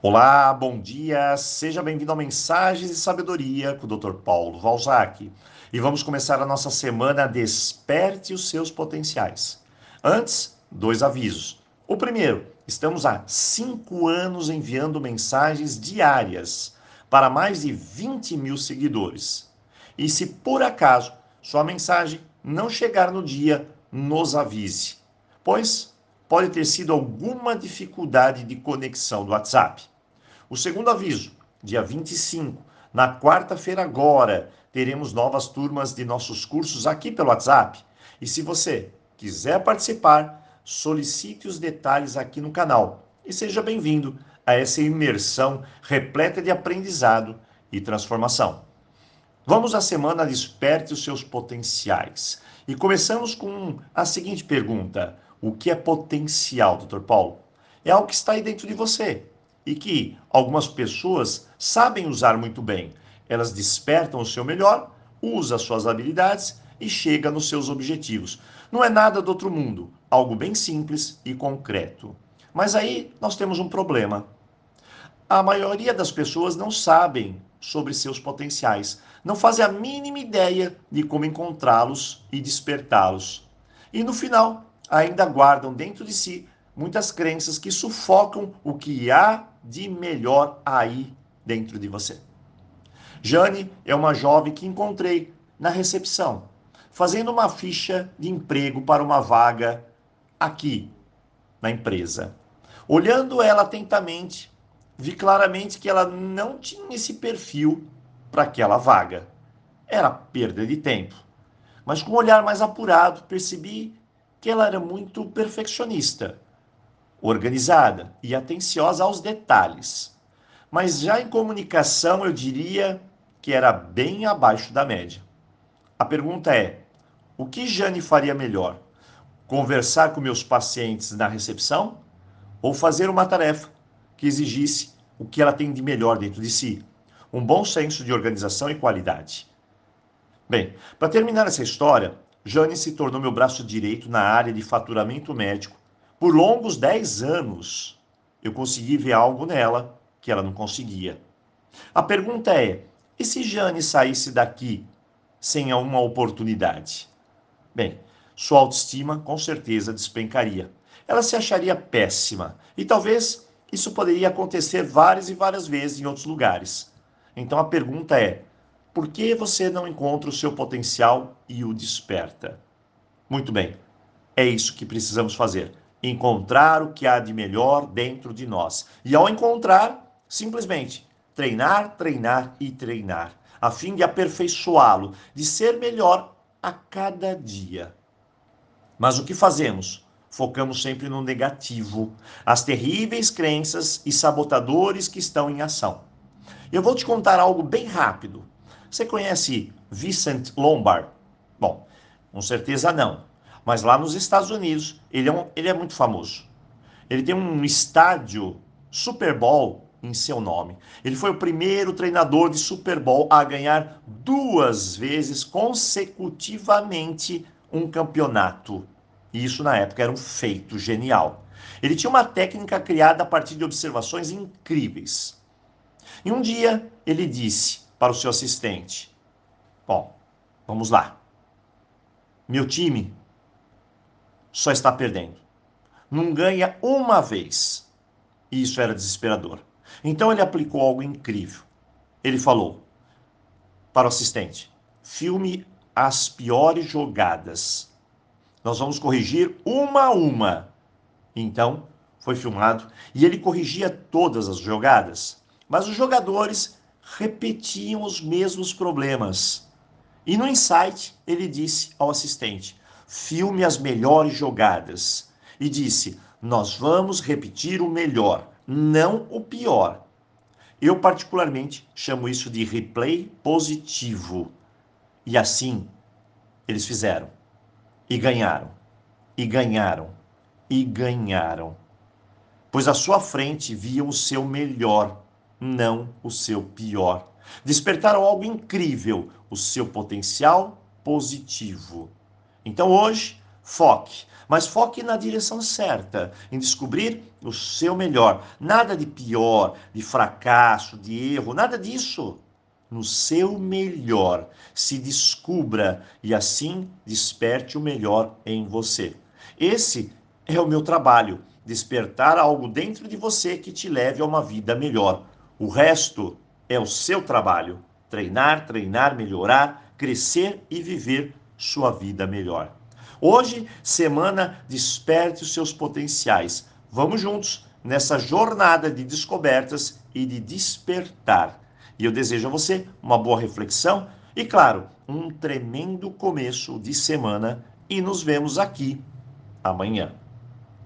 Olá, bom dia, seja bem-vindo a Mensagens de Sabedoria com o Dr. Paulo Valzac. E vamos começar a nossa semana Desperte os seus potenciais. Antes, dois avisos. O primeiro, estamos há cinco anos enviando mensagens diárias para mais de 20 mil seguidores. E se por acaso sua mensagem não chegar no dia, nos avise, pois pode ter sido alguma dificuldade de conexão do WhatsApp. O segundo aviso, dia 25, na quarta-feira agora, teremos novas turmas de nossos cursos aqui pelo WhatsApp. E se você quiser participar, solicite os detalhes aqui no canal. E seja bem-vindo a essa imersão repleta de aprendizado e transformação. Vamos à semana Desperte os seus potenciais. E começamos com a seguinte pergunta: O que é potencial, Dr. Paulo? É algo que está aí dentro de você e que algumas pessoas sabem usar muito bem. Elas despertam o seu melhor, usa suas habilidades e chega nos seus objetivos. Não é nada do outro mundo, algo bem simples e concreto. Mas aí nós temos um problema. A maioria das pessoas não sabem sobre seus potenciais, não fazem a mínima ideia de como encontrá-los e despertá-los. E no final, ainda guardam dentro de si muitas crenças que sufocam o que há de melhor aí dentro de você. Jane é uma jovem que encontrei na recepção, fazendo uma ficha de emprego para uma vaga aqui na empresa. Olhando ela atentamente, vi claramente que ela não tinha esse perfil para aquela vaga. Era perda de tempo. Mas com um olhar mais apurado, percebi que ela era muito perfeccionista, organizada e atenciosa aos detalhes. Mas já em comunicação, eu diria que era bem abaixo da média. A pergunta é: o que Jane faria melhor? Conversar com meus pacientes na recepção ou fazer uma tarefa que exigisse o que ela tem de melhor dentro de si? Um bom senso de organização e qualidade. Bem, para terminar essa história, Jane se tornou meu braço direito na área de faturamento médico. Por longos 10 anos, eu consegui ver algo nela que ela não conseguia. A pergunta é: e se Jane saísse daqui sem uma oportunidade? Bem, sua autoestima com certeza despencaria. Ela se acharia péssima e talvez isso poderia acontecer várias e várias vezes em outros lugares. Então a pergunta é: por que você não encontra o seu potencial e o desperta? Muito bem, é isso que precisamos fazer. Encontrar o que há de melhor dentro de nós. E ao encontrar, simplesmente treinar, treinar e treinar, a fim de aperfeiçoá-lo, de ser melhor a cada dia. Mas o que fazemos? Focamos sempre no negativo, as terríveis crenças e sabotadores que estão em ação. Eu vou te contar algo bem rápido. Você conhece Vincent Lombard? Bom, com certeza não. Mas lá nos Estados Unidos, ele é, um, ele é muito famoso. Ele tem um estádio Super Bowl em seu nome. Ele foi o primeiro treinador de Super Bowl a ganhar duas vezes consecutivamente um campeonato. E isso na época era um feito genial. Ele tinha uma técnica criada a partir de observações incríveis. E um dia ele disse para o seu assistente: Bom, vamos lá. Meu time só está perdendo. Não ganha uma vez. E isso era desesperador. Então ele aplicou algo incrível. Ele falou para o assistente: filme as piores jogadas. Nós vamos corrigir uma a uma. Então foi filmado e ele corrigia todas as jogadas, mas os jogadores repetiam os mesmos problemas. E no insight ele disse ao assistente: filme as melhores jogadas. E disse: nós vamos repetir o melhor não o pior. Eu, particularmente, chamo isso de replay positivo. E assim, eles fizeram. E ganharam. E ganharam. E ganharam. Pois à sua frente viam o seu melhor, não o seu pior. Despertaram algo incrível, o seu potencial positivo. Então hoje, foque. Mas foque na direção certa, em descobrir o seu melhor. Nada de pior, de fracasso, de erro, nada disso. No seu melhor, se descubra e assim desperte o melhor em você. Esse é o meu trabalho, despertar algo dentro de você que te leve a uma vida melhor. O resto é o seu trabalho. Treinar, treinar, melhorar, crescer e viver sua vida melhor. Hoje, semana Desperte os seus potenciais. Vamos juntos nessa jornada de descobertas e de despertar. E eu desejo a você uma boa reflexão e, claro, um tremendo começo de semana. E nos vemos aqui amanhã.